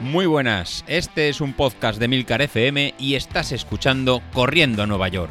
Muy buenas, este es un podcast de Milcar FM y estás escuchando Corriendo a Nueva York.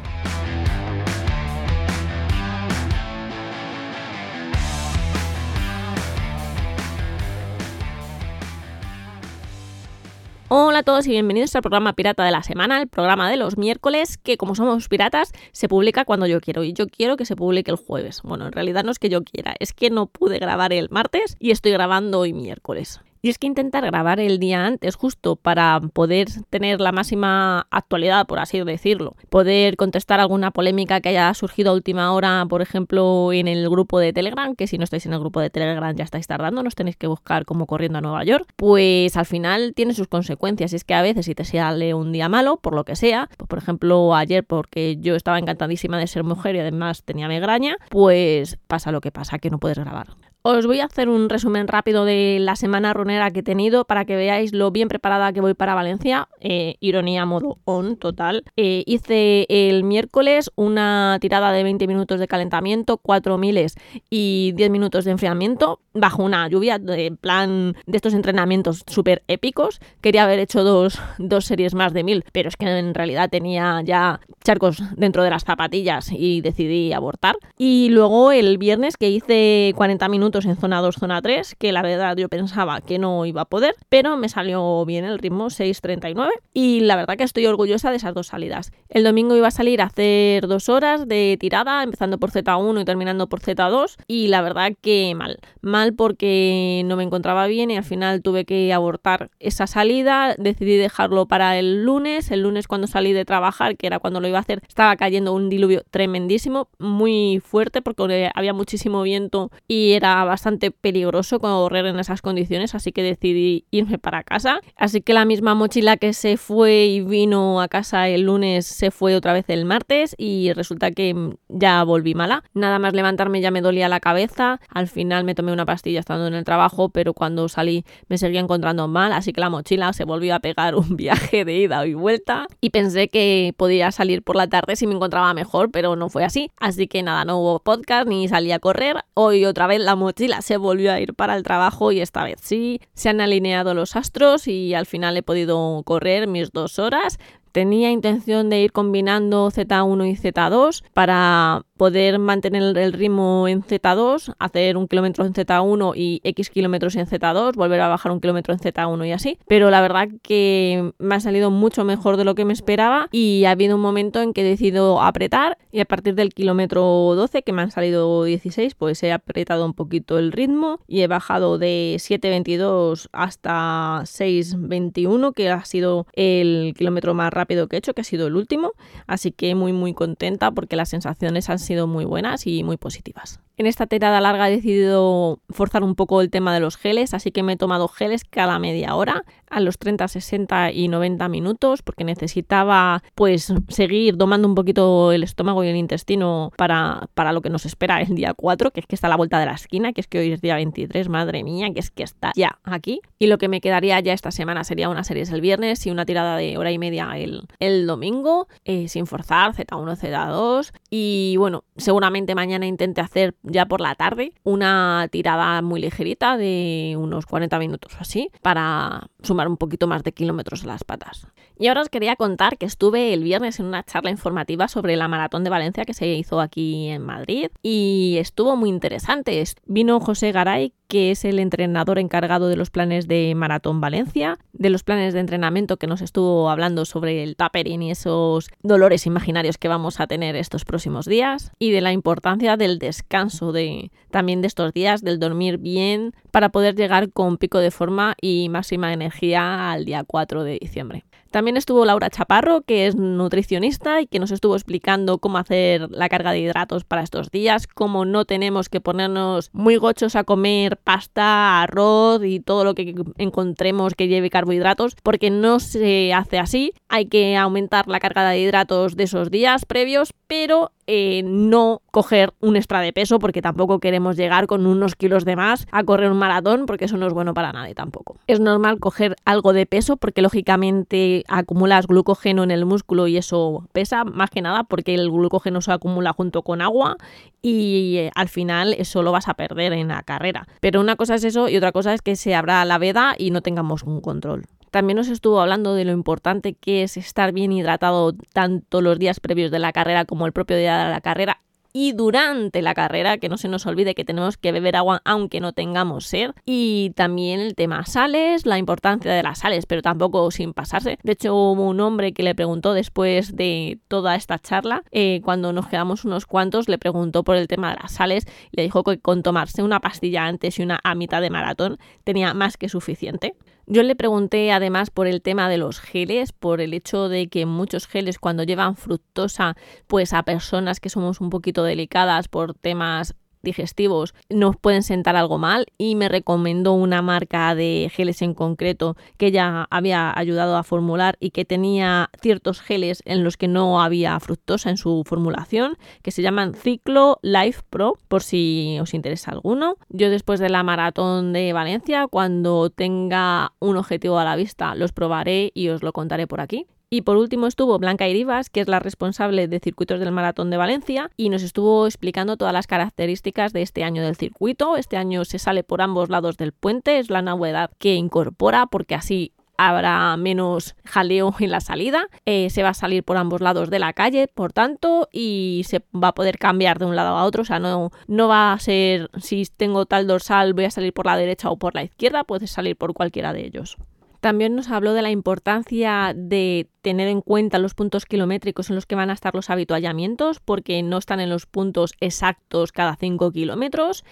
Hola a todos y bienvenidos al programa Pirata de la Semana, el programa de los miércoles, que como somos piratas, se publica cuando yo quiero. Y yo quiero que se publique el jueves. Bueno, en realidad no es que yo quiera, es que no pude grabar el martes y estoy grabando hoy miércoles. Y es que intentar grabar el día antes justo para poder tener la máxima actualidad, por así decirlo. Poder contestar alguna polémica que haya surgido a última hora, por ejemplo, en el grupo de Telegram, que si no estáis en el grupo de Telegram ya estáis tardando, nos tenéis que buscar como corriendo a Nueva York, pues al final tiene sus consecuencias. Y es que a veces si te sale un día malo, por lo que sea, pues por ejemplo ayer porque yo estaba encantadísima de ser mujer y además tenía migraña, pues pasa lo que pasa, que no puedes grabar. Os voy a hacer un resumen rápido de la semana runera que he tenido para que veáis lo bien preparada que voy para Valencia. Eh, ironía modo on total. Eh, hice el miércoles una tirada de 20 minutos de calentamiento, 4 miles y 10 minutos de enfriamiento bajo una lluvia de plan de estos entrenamientos súper épicos. Quería haber hecho dos, dos series más de mil, pero es que en realidad tenía ya charcos dentro de las zapatillas y decidí abortar. Y luego el viernes que hice 40 minutos en zona 2, zona 3, que la verdad yo pensaba que no iba a poder, pero me salió bien el ritmo 6.39 y la verdad que estoy orgullosa de esas dos salidas. El domingo iba a salir a hacer dos horas de tirada, empezando por Z1 y terminando por Z2 y la verdad que mal, mal porque no me encontraba bien y al final tuve que abortar esa salida, decidí dejarlo para el lunes, el lunes cuando salí de trabajar, que era cuando lo iba a hacer, estaba cayendo un diluvio tremendísimo, muy fuerte porque había muchísimo viento y era bastante peligroso correr en esas condiciones, así que decidí irme para casa. Así que la misma mochila que se fue y vino a casa el lunes se fue otra vez el martes y resulta que ya volví mala. Nada más levantarme ya me dolía la cabeza. Al final me tomé una pastilla estando en el trabajo, pero cuando salí me seguía encontrando mal, así que la mochila se volvió a pegar un viaje de ida y vuelta y pensé que podía salir por la tarde si me encontraba mejor, pero no fue así. Así que nada, no hubo podcast ni salí a correr. Hoy otra vez la mochila se volvió a ir para el trabajo y esta vez sí, se han alineado los astros y al final he podido correr mis dos horas. Tenía intención de ir combinando Z1 y Z2 para poder mantener el ritmo en Z2, hacer un kilómetro en Z1 y X kilómetros en Z2, volver a bajar un kilómetro en Z1 y así. Pero la verdad que me ha salido mucho mejor de lo que me esperaba y ha habido un momento en que he decidido apretar y a partir del kilómetro 12, que me han salido 16, pues he apretado un poquito el ritmo y he bajado de 7.22 hasta 6.21, que ha sido el kilómetro más rápido que he hecho, que ha sido el último. Así que muy muy contenta porque las sensaciones han sido sido muy buenas y muy positivas. En esta tirada larga he decidido forzar un poco el tema de los geles, así que me he tomado geles cada media hora, a los 30, 60 y 90 minutos, porque necesitaba pues seguir domando un poquito el estómago y el intestino para, para lo que nos espera el día 4, que es que está a la vuelta de la esquina, que es que hoy es día 23, madre mía, que es que está ya aquí. Y lo que me quedaría ya esta semana sería una serie el viernes y una tirada de hora y media el, el domingo, eh, sin forzar, Z1, Z2. Y bueno, seguramente mañana intente hacer ya por la tarde una tirada muy ligerita de unos 40 minutos o así para sumar un poquito más de kilómetros a las patas. Y ahora os quería contar que estuve el viernes en una charla informativa sobre la maratón de Valencia que se hizo aquí en Madrid y estuvo muy interesante. Vino José Garay, que es el entrenador encargado de los planes de Maratón Valencia, de los planes de entrenamiento que nos estuvo hablando sobre el tapering y esos dolores imaginarios que vamos a tener estos próximos días y de la importancia del descanso de también de estos días, del dormir bien para poder llegar con pico de forma y máxima energía al día 4 de diciembre. También estuvo Laura Chaparro, que es nutricionista y que nos estuvo explicando cómo hacer la carga de hidratos para estos días, cómo no tenemos que ponernos muy gochos a comer pasta, arroz y todo lo que encontremos que lleve carbohidratos, porque no se hace así. Hay que aumentar la carga de hidratos de esos días previos, pero eh, no coger un extra de peso porque tampoco queremos llegar con unos kilos de más a correr un maratón porque eso no es bueno para nadie tampoco. Es normal coger algo de peso porque lógicamente acumulas glucógeno en el músculo y eso pesa más que nada porque el glucógeno se acumula junto con agua y eh, al final eso lo vas a perder en la carrera. Pero una cosa es eso y otra cosa es que se abra la veda y no tengamos un control. También nos estuvo hablando de lo importante que es estar bien hidratado tanto los días previos de la carrera como el propio día de la carrera y durante la carrera, que no se nos olvide que tenemos que beber agua aunque no tengamos sed. Y también el tema sales, la importancia de las sales, pero tampoco sin pasarse. De hecho, hubo un hombre que le preguntó después de toda esta charla, eh, cuando nos quedamos unos cuantos, le preguntó por el tema de las sales y le dijo que con tomarse una pastilla antes y una a mitad de maratón tenía más que suficiente. Yo le pregunté además por el tema de los geles, por el hecho de que muchos geles cuando llevan fructosa, pues a personas que somos un poquito delicadas por temas digestivos nos pueden sentar algo mal y me recomendó una marca de geles en concreto que ella había ayudado a formular y que tenía ciertos geles en los que no había fructosa en su formulación que se llaman Ciclo Life Pro por si os interesa alguno. Yo después de la maratón de Valencia cuando tenga un objetivo a la vista los probaré y os lo contaré por aquí. Y por último estuvo Blanca Iribas, que es la responsable de circuitos del Maratón de Valencia, y nos estuvo explicando todas las características de este año del circuito. Este año se sale por ambos lados del puente, es la novedad que incorpora, porque así habrá menos jaleo en la salida, eh, se va a salir por ambos lados de la calle, por tanto, y se va a poder cambiar de un lado a otro, o sea, no, no va a ser si tengo tal dorsal voy a salir por la derecha o por la izquierda, puedes salir por cualquiera de ellos. También nos habló de la importancia de tener en cuenta los puntos kilométricos en los que van a estar los habituallamientos, porque no están en los puntos exactos cada 5 kilómetros.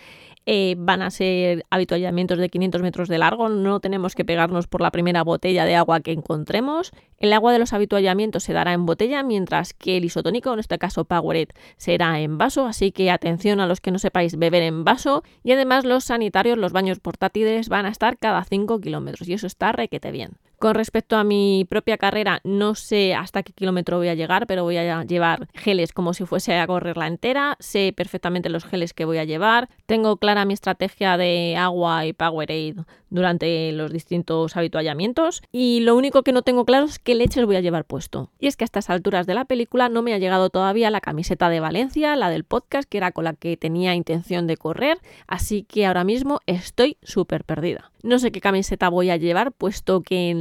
Eh, van a ser habituallamientos de 500 metros de largo, no tenemos que pegarnos por la primera botella de agua que encontremos. El agua de los habituallamientos se dará en botella, mientras que el isotónico, en este caso Powerade, será en vaso, así que atención a los que no sepáis beber en vaso. Y además los sanitarios, los baños portátiles, van a estar cada 5 kilómetros y eso está requete bien. Con respecto a mi propia carrera, no sé hasta qué kilómetro voy a llegar, pero voy a llevar geles como si fuese a correrla entera. Sé perfectamente los geles que voy a llevar. Tengo clara mi estrategia de agua y Powerade durante los distintos habituallamientos. Y lo único que no tengo claro es qué leches voy a llevar puesto. Y es que a estas alturas de la película no me ha llegado todavía la camiseta de Valencia, la del podcast, que era con la que tenía intención de correr. Así que ahora mismo estoy súper perdida. No sé qué camiseta voy a llevar, puesto que en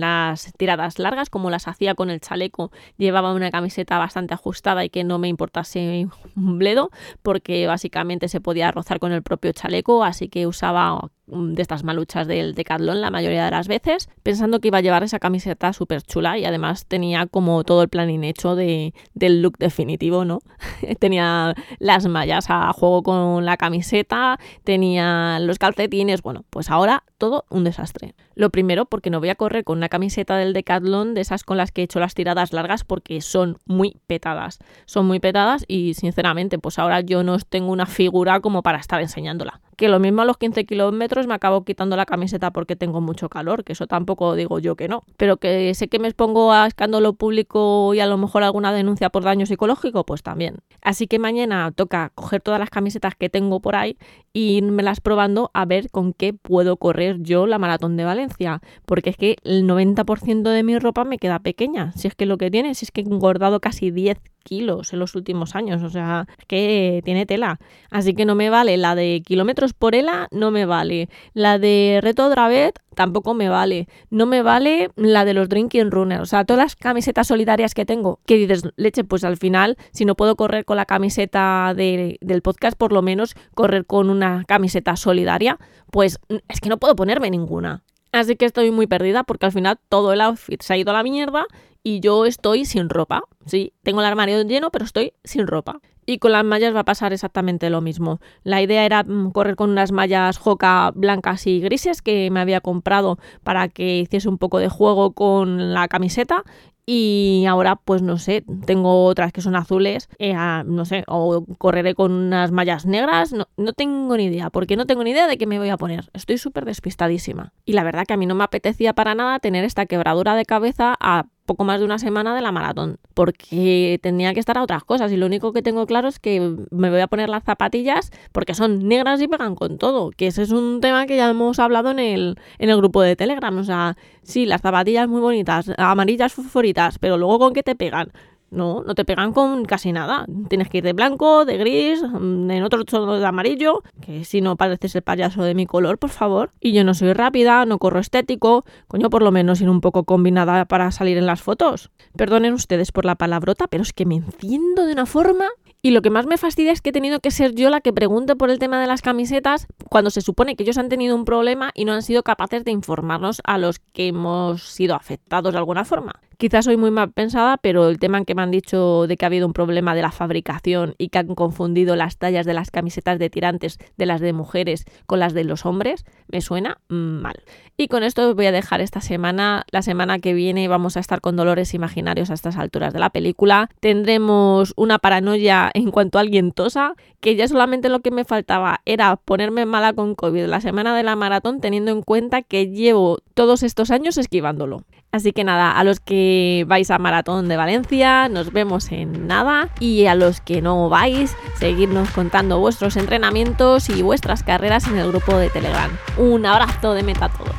tiradas largas, como las hacía con el chaleco, llevaba una camiseta bastante ajustada y que no me importase un bledo, porque básicamente se podía rozar con el propio chaleco, así que usaba Mm, de estas maluchas del Decathlon la mayoría de las veces, pensando que iba a llevar esa camiseta súper chula y además tenía como todo el plan hecho de, del look definitivo, ¿no? tenía las mallas a juego con la camiseta, tenía los calcetines, bueno, pues ahora todo un desastre. Lo primero porque no voy a correr con una camiseta del Decathlon de esas con las que he hecho las tiradas largas porque son muy petadas. Son muy petadas y sinceramente pues ahora yo no tengo una figura como para estar enseñándola que lo mismo a los 15 kilómetros me acabo quitando la camiseta porque tengo mucho calor, que eso tampoco digo yo que no, pero que sé que me expongo a escándalo público y a lo mejor alguna denuncia por daño psicológico, pues también. Así que mañana toca coger todas las camisetas que tengo por ahí y irme las probando a ver con qué puedo correr yo la maratón de Valencia, porque es que el 90% de mi ropa me queda pequeña, si es que lo que tiene, si es que he engordado casi 10 kilos en los últimos años, o sea, que tiene tela. Así que no me vale la de kilómetros por ELA, no me vale. La de Reto Dravet tampoco me vale. No me vale la de los Drinking Runners. O sea, todas las camisetas solidarias que tengo, que dices, leche, pues al final, si no puedo correr con la camiseta del podcast, por lo menos correr con una camiseta solidaria, pues es que no puedo ponerme ninguna. Así que estoy muy perdida porque al final todo el outfit se ha ido a la mierda y yo estoy sin ropa. Sí, tengo el armario lleno, pero estoy sin ropa. Y con las mallas va a pasar exactamente lo mismo. La idea era mm, correr con unas mallas Joca blancas y grises que me había comprado para que hiciese un poco de juego con la camiseta y ahora pues no sé, tengo otras que son azules, eh, no sé, o correré con unas mallas negras, no, no, tengo ni idea, porque no tengo ni idea de qué me voy a poner, estoy súper despistadísima. Y la verdad que a mí no me apetecía para nada tener esta quebradura de cabeza a poco más de una semana de la maratón, porque tenía que estar a otras cosas y lo único que tengo claro es que me voy a poner las zapatillas porque son negras y pegan con todo, que ese es un tema que ya hemos hablado en el, en el grupo de Telegram, o sea, sí, las zapatillas muy bonitas, amarillas fosforitas, pero luego con qué te pegan. No, no te pegan con casi nada. Tienes que ir de blanco, de gris, mm, en otro tono de amarillo, que si no pareces el payaso de mi color, por favor. Y yo no soy rápida, no corro estético, coño, por lo menos ir un poco combinada para salir en las fotos. Perdonen ustedes por la palabrota, pero es que me enciendo de una forma y lo que más me fastidia es que he tenido que ser yo la que pregunte por el tema de las camisetas cuando se supone que ellos han tenido un problema y no han sido capaces de informarnos a los que hemos sido afectados de alguna forma. Quizás soy muy mal pensada, pero el tema en que me han dicho de que ha habido un problema de la fabricación y que han confundido las tallas de las camisetas de tirantes de las de mujeres con las de los hombres, me suena mal. Y con esto voy a dejar esta semana. La semana que viene vamos a estar con dolores imaginarios a estas alturas de la película. Tendremos una paranoia en cuanto a alguien tosa, que ya solamente lo que me faltaba era ponerme mala con COVID la semana de la maratón, teniendo en cuenta que llevo todos estos años esquivándolo. Así que nada, a los que vais a Maratón de Valencia, nos vemos en nada. Y a los que no vais, seguirnos contando vuestros entrenamientos y vuestras carreras en el grupo de Telegram. Un abrazo de meta a todos.